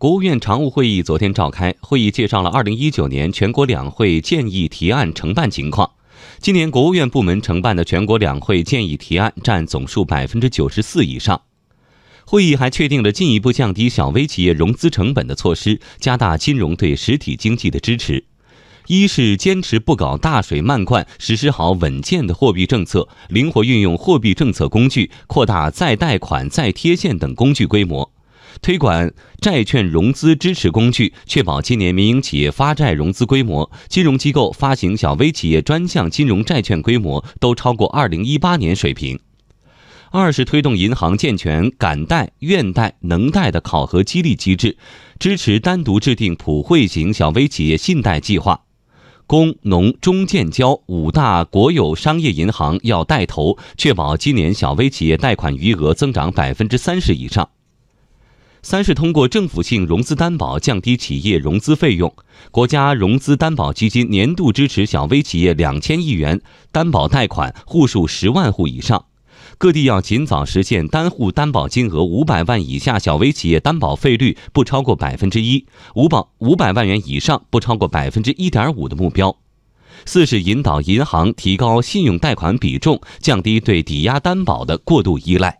国务院常务会议昨天召开，会议介绍了二零一九年全国两会建议提案承办情况。今年国务院部门承办的全国两会建议提案占总数百分之九十四以上。会议还确定了进一步降低小微企业融资成本的措施，加大金融对实体经济的支持。一是坚持不搞大水漫灌，实施好稳健的货币政策，灵活运用货币政策工具，扩大再贷款、再贴现等工具规模。推广债券融资支持工具，确保今年民营企业发债融资规模、金融机构发行小微企业专项金融债券规模都超过二零一八年水平。二是推动银行健全敢贷、愿贷、能贷的考核激励机制，支持单独制定普惠型小微企业信贷计划。工农中建交五大国有商业银行要带头，确保今年小微企业贷款余额增长百分之三十以上。三是通过政府性融资担保降低企业融资费用，国家融资担保基金年度支持小微企业两千亿元，担保贷款户数十万户以上。各地要尽早实现单户担保金额五百万以下小微企业担保费率不超过百分之一，五保五百万元以上不超过百分之一点五的目标。四是引导银行提高信用贷款比重，降低对抵押担保的过度依赖。